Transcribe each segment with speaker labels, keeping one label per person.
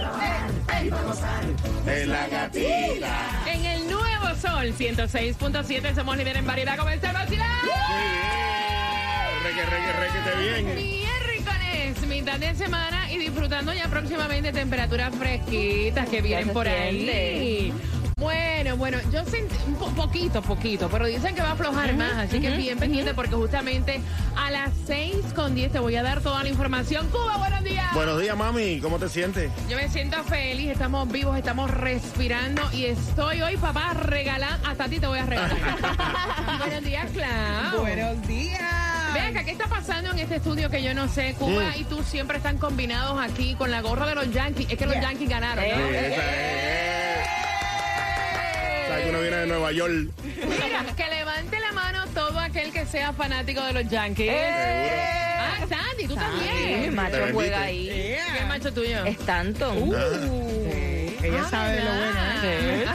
Speaker 1: la gatita y el. En el vacilón,
Speaker 2: En la gatita.
Speaker 3: En el nuevo sol 106.7 somos líder en variedad como este vacilón.
Speaker 2: Reque, reque, requete bien.
Speaker 3: Miércoles, mitad de semana y disfrutando ya próximamente temperaturas fresquitas que vienen por ahí. Bueno, bueno, yo sentí un po- poquito, poquito, pero dicen que va a aflojar más, así que bien pendiente porque justamente a las 6 con 10 te voy a dar toda la información. Cuba, buenos días.
Speaker 2: Buenos días, mami. ¿Cómo te sientes?
Speaker 3: Yo me siento feliz, estamos vivos, estamos respirando y estoy hoy, papá, regalando. Hasta a ti te voy a regalar. buenos días, Clau.
Speaker 4: Buenos días.
Speaker 3: Ven acá, ¿qué está pasando en este estudio que yo no sé? Cuba
Speaker 2: Mm.
Speaker 3: y tú siempre están combinados aquí con la gorra de los Yankees. Es que los Yankees ganaron, ¿no?
Speaker 2: Sí, de Nueva York.
Speaker 3: Mira, que levante la mano todo aquel que sea fanático de los Yankees. Ah, Sandy, tú también.
Speaker 4: macho
Speaker 2: Te
Speaker 4: juega
Speaker 2: vendiste.
Speaker 4: ahí.
Speaker 3: ¿Qué macho tuyo?
Speaker 4: Stanton.
Speaker 3: Uh.
Speaker 4: Ella
Speaker 3: Ah,
Speaker 4: sabe lo bueno.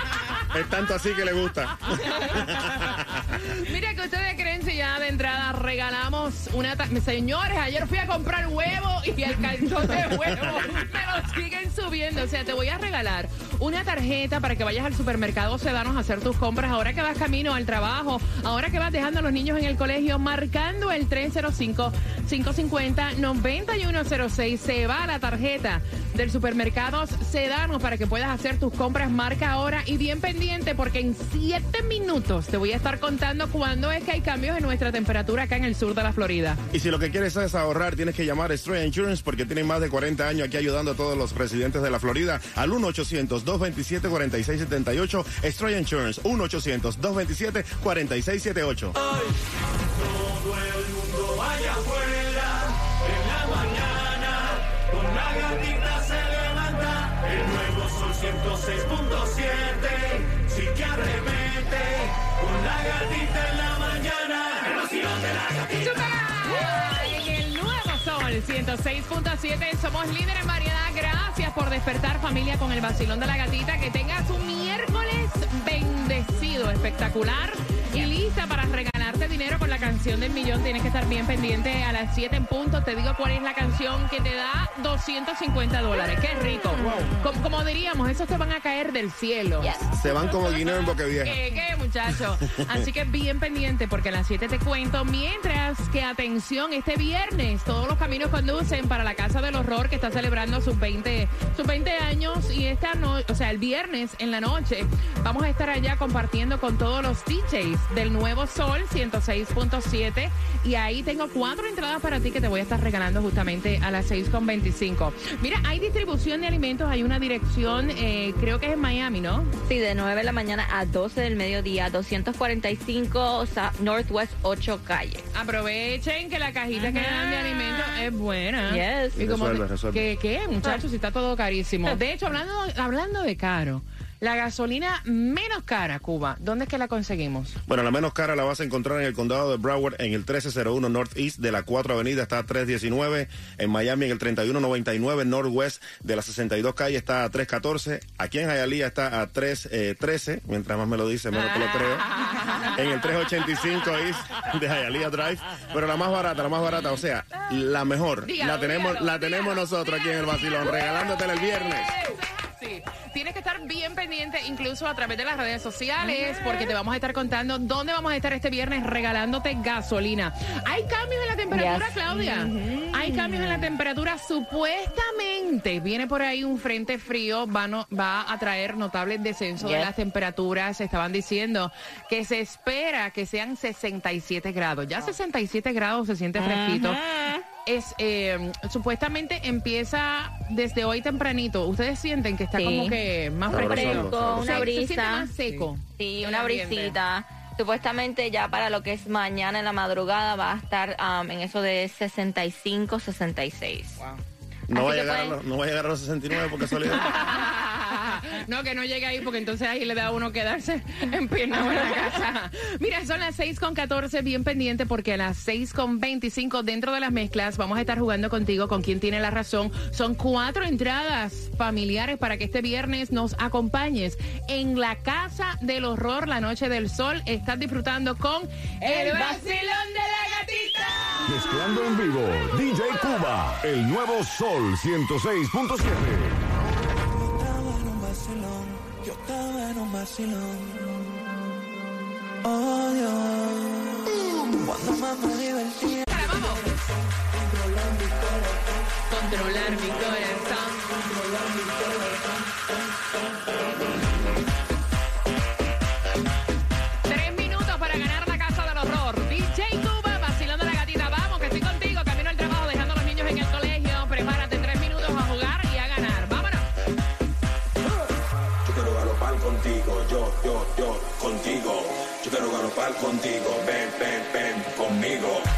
Speaker 2: Es tanto así que le gusta.
Speaker 3: Mira que ustedes creen si ya de entrada regalamos una... Señores, ayer fui a comprar huevo y el calzón de huevo me lo siguen subiendo. O sea, te voy a regalar una tarjeta para que vayas al supermercado Sedanos a hacer tus compras. Ahora que vas camino al trabajo, ahora que vas dejando a los niños en el colegio, marcando el 305-550-9106. Se va la tarjeta del supermercado Sedanos para que puedas hacer tus compras. Marca ahora y bien pendiente porque en siete minutos te voy a estar contando cuándo es que hay cambios en nuestra temperatura acá en el sur de la Florida.
Speaker 2: Y si lo que quieres es ahorrar, tienes que llamar a Stray Insurance porque tienen más de 40 años aquí ayudando a todos los residentes de la Florida al 1-800-227-4678. Stray Insurance, 1-800-227-4678.
Speaker 1: Todo el mundo allá afuera, la gatita se levanta, el nuevo sol 106.7, sí que arremete, con la gatita en la mañana, el vacilón de la gatita.
Speaker 3: En el nuevo sol 106.7 somos líderes en variedad. Gracias por despertar familia con el vacilón de la gatita. Que tengas un miércoles bendecido, espectacular y lista para regalarte dinero con la canción del millón. Tienes que estar bien pendiente a las 7 en punto. Te digo cuál es la canción que te da 250 dólares. Qué rico. Como, como diríamos, esos te van a caer del cielo.
Speaker 2: Se van como guineo en boca vieja.
Speaker 3: ¿Qué, qué, muchacho? Así que bien pendiente porque a las 7 te cuento. Mientras que, atención, este viernes todos los caminos conducen para la Casa del Horror que está celebrando sus 20, sus 20 años. Y esta noche, o sea, el viernes en la noche, vamos a estar allá compartiendo con todos los DJs del Nuevo Sol 106.7. Y ahí tengo cuatro entradas para ti que te voy a estar regalando justamente a las 6.25. Mira, hay distribución de alimentos, hay una dirección, eh, creo que es en Miami, ¿no?
Speaker 4: Sí, de 9 de la mañana a 12 del mediodía, 245 Sa- Northwest 8 calle.
Speaker 3: Aprovechen que la cajita que dan de alimentos es buena.
Speaker 4: Yes.
Speaker 3: Y como
Speaker 2: Resuelve.
Speaker 3: ¿Qué, qué, muchachos? Si está todo carísimo. De hecho, hablando, hablando de caro, la gasolina menos cara, Cuba, ¿dónde es que la conseguimos?
Speaker 2: Bueno, la menos cara la vas a encontrar en el condado de Broward en el 1301 Northeast de la 4 Avenida está a 319. En Miami en el 3199 Northwest de la 62 calle está a 314. Aquí en Hialeah está a 313. Mientras más me lo dice, menos te lo creo. En el 385 East de Hialeah Drive. Pero la más barata, la más barata, o sea, la mejor.
Speaker 3: Dígalo,
Speaker 2: la tenemos,
Speaker 3: dígalo,
Speaker 2: la tenemos
Speaker 3: dígalo,
Speaker 2: nosotros aquí en el
Speaker 3: dígalo.
Speaker 2: regalándotela el viernes.
Speaker 3: Sí. Tienes que estar bien pendiente incluso a través de las redes sociales porque te vamos a estar contando dónde vamos a estar este viernes regalándote gasolina. ¿Hay cambios en la temperatura,
Speaker 4: Yes.
Speaker 3: Claudia? Hay cambios en la temperatura. Supuestamente viene por ahí un frente frío, va, no- va a traer notables descenso de las temperaturas. Estaban diciendo que se espera que sean 67 grados. Ya 67 grados se siente fresquito. Es eh, supuestamente empieza desde hoy tempranito. Ustedes sienten que está
Speaker 4: Sí.
Speaker 3: como que más
Speaker 2: sabroso.
Speaker 4: una
Speaker 3: Se- Se, siente
Speaker 4: brisa.
Speaker 3: más seco.
Speaker 4: Sí, una brisita. Supuestamente ya para lo que es mañana en la madrugada va a estar um, en eso de 65, 66.
Speaker 2: No
Speaker 4: Así
Speaker 2: va, a llegar a los, no va a llegar a los 69 por casualidad.
Speaker 3: No, que no llegue ahí porque entonces ahí le da a uno quedarse en pierna en la casa. Mira, son las 6 con 14, bien pendiente porque a las 6 con 25 dentro de las mezclas vamos a estar jugando contigo con quien tiene la razón. Son cuatro entradas familiares para que este viernes nos acompañes en la Casa del Horror, la Noche del Sol. Estás disfrutando con el vacilón de la gatita.
Speaker 5: Mezclando en vivo, DJ Cuba, el nuevo Sol 106.7.
Speaker 1: vacilón. Oh Dios, cuando más me divertía.
Speaker 3: vamos! Controlar mi corazón. Controlar mi corazón. Controlar mi corazón. Contigo,
Speaker 6: ven, ven, ven conmigo.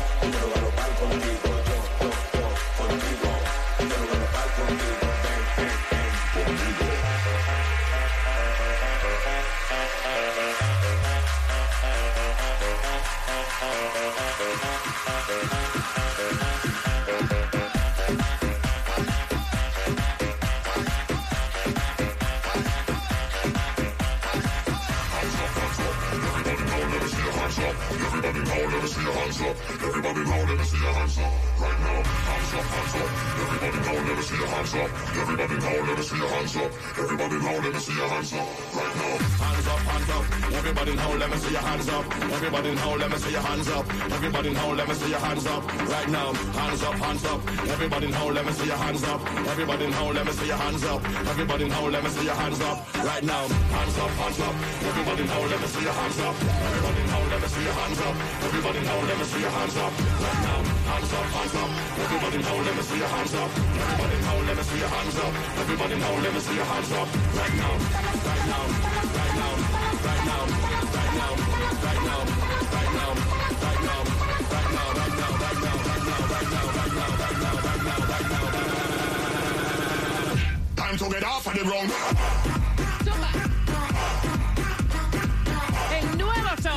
Speaker 7: Hands up, hands up. Everybody now, let me see your hands up. Everybody now, let see your hands up. Everybody now, let me see your hands up. Right now, hands up, hands up. Everybody now, let me see your hands up. Everybody now, let me see your hands up. Everybody now, let me see your hands up. Right now, hands up, hands up. Everybody now, let me see your hands up. Everybody now, let me see your hands up. Everybody now, let me see your hands up. Right now, hands up, hands up. Everybody now, let me see your hands up. Everybody let me see your hands up. Everybody let me see your hands up. Right now, right now, right now, right now, right now, right now, right now, right now, right now, right now, right now, right now, right now, right now, right now, right now, right now, right now. Time to get off of the ground.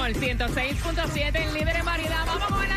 Speaker 3: Sol 106.7 en líder en variedad. Vamos con el ánimo.